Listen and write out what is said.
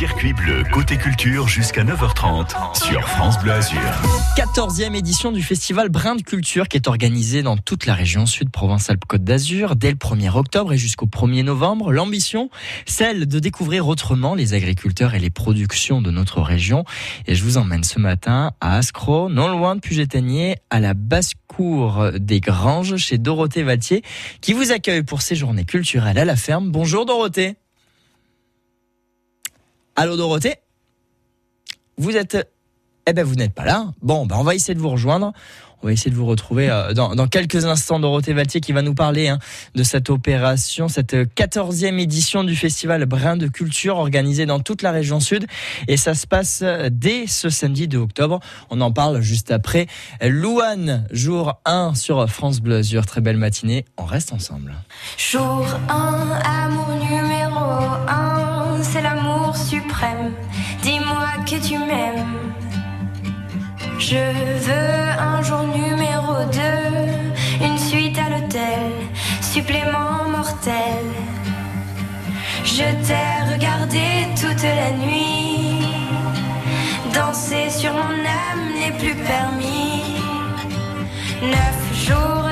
Circuit bleu, côté culture jusqu'à 9h30 sur France Bleu Azur. 14e édition du festival Brin de Culture qui est organisé dans toute la région sud Provence-Alpes-Côte d'Azur dès le 1er octobre et jusqu'au 1er novembre. L'ambition, celle de découvrir autrement les agriculteurs et les productions de notre région. Et je vous emmène ce matin à Ascro, non loin de puget à la basse-cour des Granges chez Dorothée Valtier qui vous accueille pour ces journées culturelles à la ferme. Bonjour Dorothée. Allô Dorothée Vous êtes... Eh ben vous n'êtes pas là. Bon, ben on va essayer de vous rejoindre. On va essayer de vous retrouver euh, dans, quelques instants. Dorothée Valtier qui va nous parler hein, de cette opération, cette 14e édition du festival Brin de Culture organisé dans toute la région sud. Et ça se passe euh, dès ce samedi 2 octobre. On en parle juste après. Louane, jour 1 sur France Bleu Azur. Très belle matinée. On reste ensemble. Jour 1, amour tu m'aimes. Je veux un jour numéro 2, une suite à l'hôtel, supplément mortel. Je t'ai regardé toute la nuit, danser sur mon âme n'est plus permis. Neuf jours